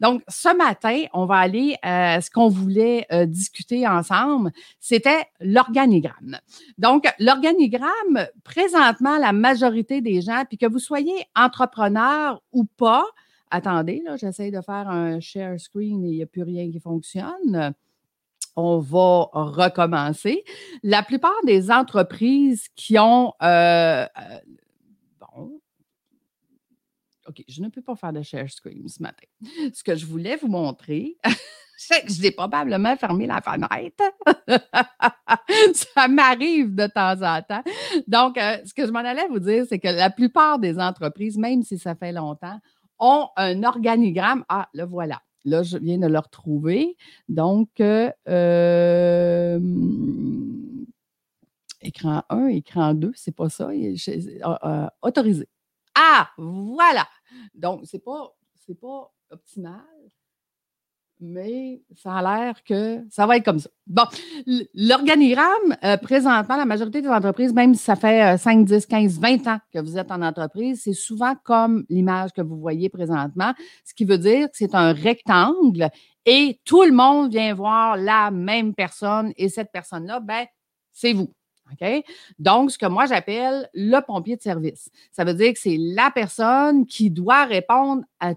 Donc, ce matin, on va aller à ce qu'on voulait euh, discuter ensemble, c'était l'organigramme. Donc, l'organigramme, présentement, la majorité des gens, puis que vous soyez entrepreneur ou pas, attendez, là, j'essaie de faire un share screen et il n'y a plus rien qui fonctionne on va recommencer. La plupart des entreprises qui ont euh, euh, bon, OK, je ne peux pas faire de share screen ce matin. Ce que je voulais vous montrer, c'est que j'ai probablement fermé la fenêtre. Ça m'arrive de temps en temps. Donc, euh, ce que je m'en allais vous dire, c'est que la plupart des entreprises, même si ça fait longtemps, ont un organigramme. Ah, le voilà. Là, je viens de le retrouver. Donc, euh, écran 1, écran 2, c'est pas ça. Euh, autorisé. Ah, voilà. Donc, c'est pas, pas optimal mais ça a l'air que ça va être comme ça. Bon, l'organigramme, euh, présentement, la majorité des entreprises, même si ça fait 5, 10, 15, 20 ans que vous êtes en entreprise, c'est souvent comme l'image que vous voyez présentement, ce qui veut dire que c'est un rectangle et tout le monde vient voir la même personne et cette personne-là, ben, c'est vous. OK? Donc, ce que moi j'appelle le pompier de service. Ça veut dire que c'est la personne qui doit répondre à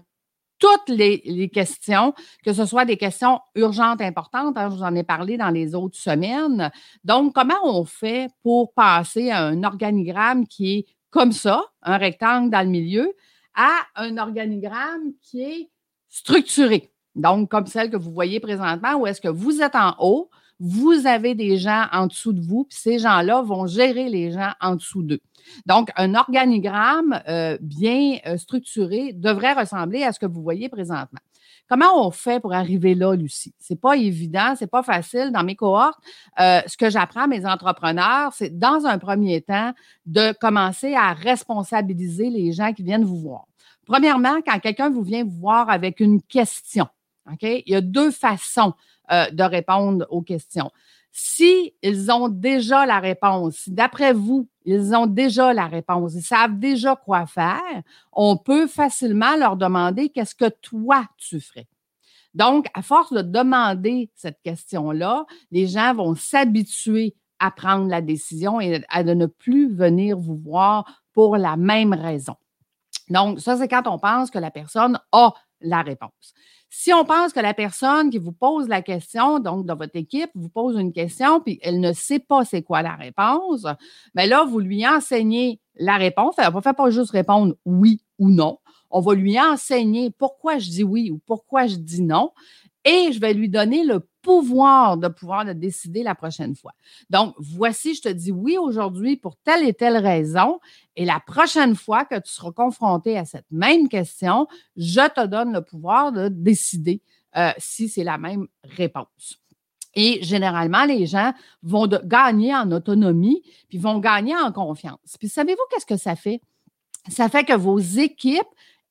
toutes les, questions, que ce soit des questions urgentes, importantes. Hein, je vous en ai parlé dans les autres semaines. Donc, comment on fait pour passer à un organigramme qui est comme ça, un rectangle dans le milieu, à un organigramme qui est structuré? Donc, comme celle que vous voyez présentement, où est-ce que vous êtes en haut, vous avez des gens en dessous de vous, puis ces gens-là vont gérer les gens en dessous d'eux. Donc, un organigramme euh, bien euh, structuré devrait ressembler à ce que vous voyez présentement. Comment on fait pour arriver là, Lucie? C'est pas évident, c'est pas facile. Dans mes cohortes, euh, ce que j'apprends à mes entrepreneurs, c'est dans un premier temps de commencer à responsabiliser les gens qui viennent vous voir. Premièrement, quand quelqu'un vous vient vous voir avec une question, OK? Il y a deux façons de répondre aux questions. Si ont déjà la réponse, d'après vous, ils ont déjà la réponse, ils savent déjà quoi faire, on peut facilement leur demander qu'est-ce que toi tu ferais. Donc, à force de demander cette question-là, les gens vont s'habituer à prendre la décision et à ne plus venir vous voir pour la même raison. Donc, ça, c'est quand on pense que la personne a la réponse. Si on pense que la personne qui vous pose la question, donc dans votre équipe, vous pose une question, puis elle ne sait pas c'est quoi la réponse, mais ben là, vous lui enseignez la réponse. Elle ne va pas juste répondre oui ou non. On va lui enseigner pourquoi je dis oui ou pourquoi je dis non et je vais lui donner le pouvoir de pouvoir le décider la prochaine fois. Donc, voici, je te dis oui aujourd'hui pour telle et telle raison. Et la prochaine fois que tu seras confronté à cette même question, je te donne le pouvoir de décider euh, si c'est la même réponse. Et généralement, les gens vont gagner en autonomie, puis vont gagner en confiance. Puis savez-vous qu'est-ce que ça fait? Ça fait que vos équipes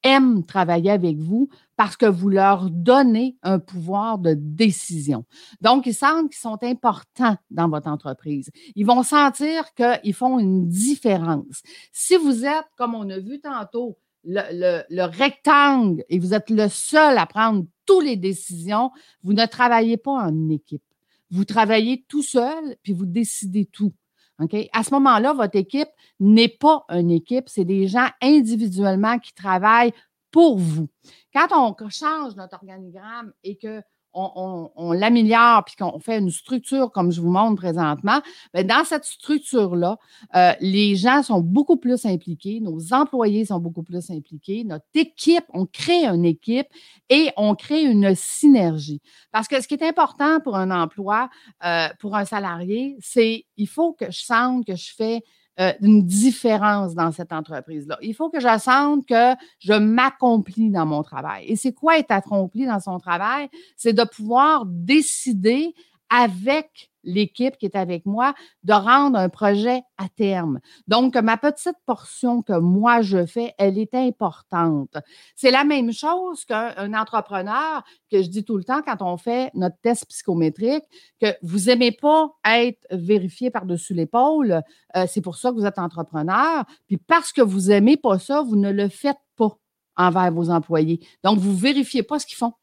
aiment travailler avec vous parce que vous leur donnez un pouvoir de décision. Donc, ils sentent qu'ils sont importants dans votre entreprise. Ils vont sentir qu'ils font une différence. Si vous êtes, comme on a vu tantôt, le, rectangle et vous êtes le seul à prendre toutes les décisions, vous ne travaillez pas en équipe. Vous travaillez tout seul, puis vous décidez tout. À ce moment-là, votre équipe n'est pas une équipe, c'est des gens individuellement qui travaillent pour vous. Quand on change notre organigramme et que on, l'améliore puis qu'on fait une structure comme je vous montre présentement, bien, dans cette structure-là, euh, les gens sont beaucoup plus impliqués, nos employés sont beaucoup plus impliqués, notre équipe, on crée une équipe et on crée une synergie. Parce que ce qui est important pour un emploi, euh, pour un salarié, c'est il faut que je sente que je fais euh, une différence dans cette entreprise-là. Il faut que je sente que je m'accomplis dans mon travail. Et c'est quoi être accompli dans son travail? C'est de pouvoir décider avec l'équipe qui est avec moi de rendre un projet à terme. Donc, ma petite portion que moi je fais, elle est importante. C'est la même chose qu'un entrepreneur que je dis tout le temps quand on fait notre test psychométrique, que vous n'aimez pas être vérifié par-dessus l'épaule. Euh, c'est pour ça que vous êtes entrepreneur. Puis parce que vous n'aimez pas ça, vous ne le faites pas. envers vos employés. Donc, vous ne vérifiez pas ce qu'ils font.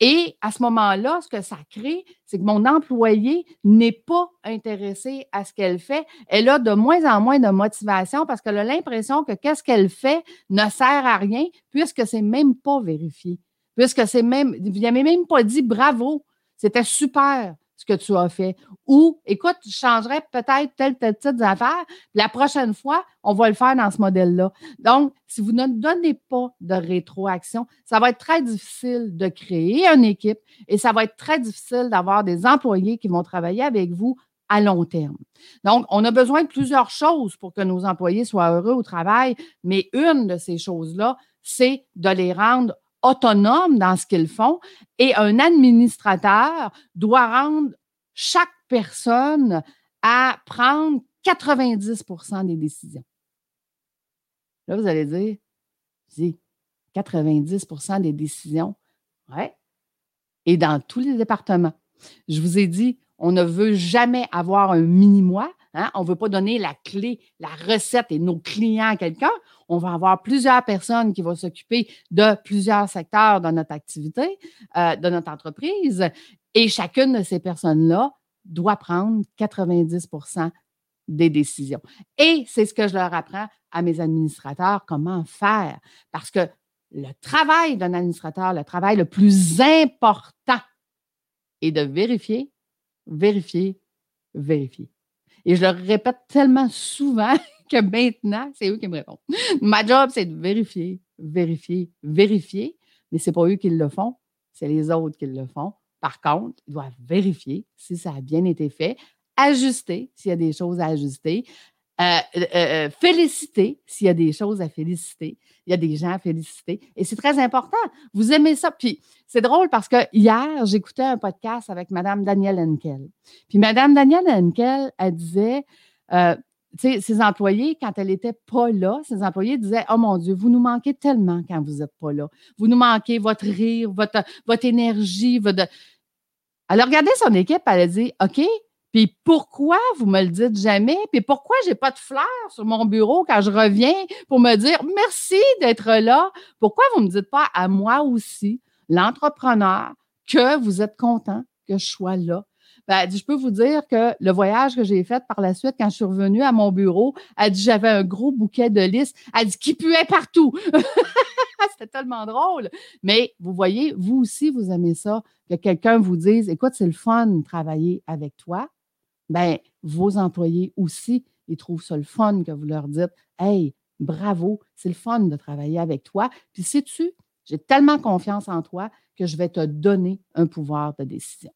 Et à ce moment-là, ce que ça crée, c'est que mon employé n'est pas intéressé à ce qu'elle fait. Elle a de moins en moins de motivation parce qu'elle a l'impression que qu'est-ce qu'elle fait ne sert à rien puisque c'est même pas vérifié. Puisque c'est même, vous n'avez même pas dit bravo, c'était super ce que tu as fait. Ou, écoute, je changerais peut-être telle, telle petite affaire. La prochaine fois, on va le faire dans ce modèle-là. Donc, si vous ne donnez pas de rétroaction, ça va être très difficile de créer une équipe et ça va être très difficile d'avoir des employés qui vont travailler avec vous à long terme. Donc, on a besoin de plusieurs choses pour que nos employés soient heureux au travail, mais une de ces choses-là, c'est de les rendre autonomes dans ce qu'ils font et un administrateur doit rendre chaque personne à prendre 90% des décisions. Là, vous allez dire, 90% des décisions? Ouais. Et dans tous les départements. Je vous ai dit, on ne veut jamais avoir un mini-moi. Hein. On ne veut pas donner la clé, la recette et nos clients à quelqu'un. On va avoir plusieurs personnes qui vont s'occuper de plusieurs secteurs de notre activité, euh, de notre entreprise. Et chacune de ces personnes-là doit prendre 90% des décisions. Et c'est ce que je leur apprends à mes administrateurs, comment faire. Parce que le travail d'un administrateur, le travail le plus important est de vérifier, vérifier, vérifier. Et je leur répète tellement souvent que maintenant, c'est eux qui me répondent. Ma job, c'est de vérifier, vérifier, vérifier, mais ce n'est pas eux qui le font, c'est les autres qui le font. Par contre, ils doivent vérifier si ça a bien été fait, ajuster s'il y a des choses à ajuster, euh, euh, euh, féliciter s'il y a des choses à féliciter. Il y a des gens à féliciter. Et c'est très important. Vous aimez ça. Puis c'est drôle parce que hier, j'écoutais un podcast avec Mme Danielle Henkel. Puis Mme Danielle Henkel, elle disait sais, ses employés, quand elle n'était pas là, ses employés disaient Oh mon Dieu, vous nous manquez tellement quand vous n'êtes pas là. Vous nous manquez votre rire, votre, votre énergie. Votre... Elle a regardé son équipe, elle a dit OK, puis pourquoi vous me le dites jamais? Puis pourquoi j'ai pas de fleurs sur mon bureau quand je reviens pour me dire merci d'être là? Pourquoi vous me dites pas à moi aussi, l'entrepreneur, que vous êtes content que je sois là? Ben, dit, je peux vous dire que le voyage que j'ai fait par la suite, quand je suis revenue à mon bureau, elle dit, j'avais un gros bouquet de listes. Elle dit, qui puait partout. C'était tellement drôle. Mais vous voyez, vous aussi, vous aimez ça, que quelqu'un vous dise, écoute, c'est le fun de travailler avec toi. Ben, vos employés aussi, ils trouvent ça le fun que vous leur dites, hey, bravo, c'est le fun de travailler avec toi. Puis sais-tu, j'ai tellement confiance en toi que je vais te donner un pouvoir de décision.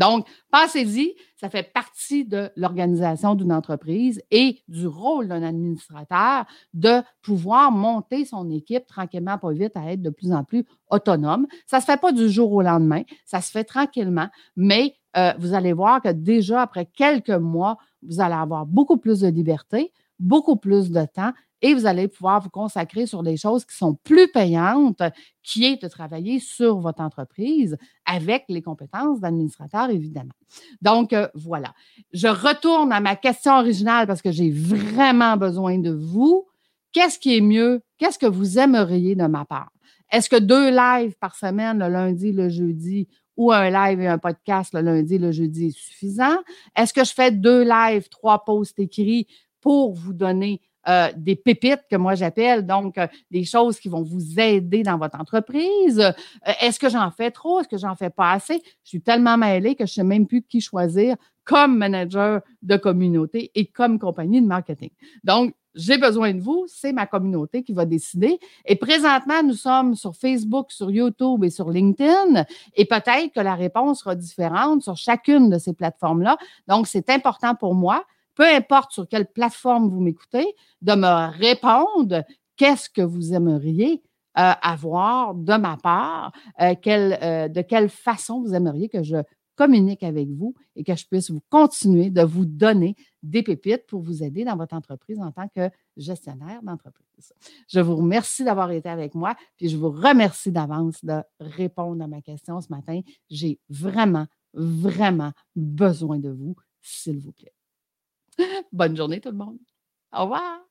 Donc, pensez-y, ça fait partie de l'organisation d'une entreprise et du rôle d'un administrateur de pouvoir monter son équipe tranquillement, pas vite, à être de plus en plus autonome. Ça ne se fait pas du jour au lendemain, ça se fait tranquillement, mais euh, vous allez voir que déjà après quelques mois, vous allez avoir beaucoup plus de liberté, beaucoup plus de temps et vous allez pouvoir vous consacrer sur des choses qui sont plus payantes, qui est de travailler sur votre entreprise avec les compétences d'administrateur, évidemment. Donc, euh, voilà. Je retourne à ma question originale parce que j'ai vraiment besoin de vous. Qu'est-ce qui est mieux? Qu'est-ce que vous aimeriez de ma part? Est-ce que deux lives par semaine, le lundi, le jeudi, ou un live et un podcast le lundi, le jeudi est suffisant? Est-ce que je fais deux lives, trois posts écrits pour vous donner euh, des pépites que moi j'appelle, donc euh, des choses qui vont vous aider dans votre entreprise. Euh, est-ce que j'en fais trop? Est-ce que j'en fais pas assez? Je suis tellement mêlée que je ne sais même plus qui choisir comme manager de communauté et comme compagnie de marketing. Donc, j'ai besoin de vous, c'est ma communauté qui va décider. Et présentement, nous sommes sur Facebook, sur YouTube et sur LinkedIn. Et peut-être que la réponse sera différente sur chacune de ces plateformes-là. Donc, c'est important pour moi peu importe sur quelle plateforme vous m'écoutez, de me répondre qu'est-ce que vous aimeriez euh, avoir de ma part, euh, euh, de quelle façon vous aimeriez que je communique avec vous et que je puisse vous continuer de vous donner des pépites pour vous aider dans votre entreprise en tant que gestionnaire d'entreprise. Je vous remercie d'avoir été avec moi, puis je vous remercie d'avance de répondre à ma question ce matin. J'ai vraiment, vraiment besoin de vous, s'il vous plaît. Bonne journée tout le monde. Au revoir.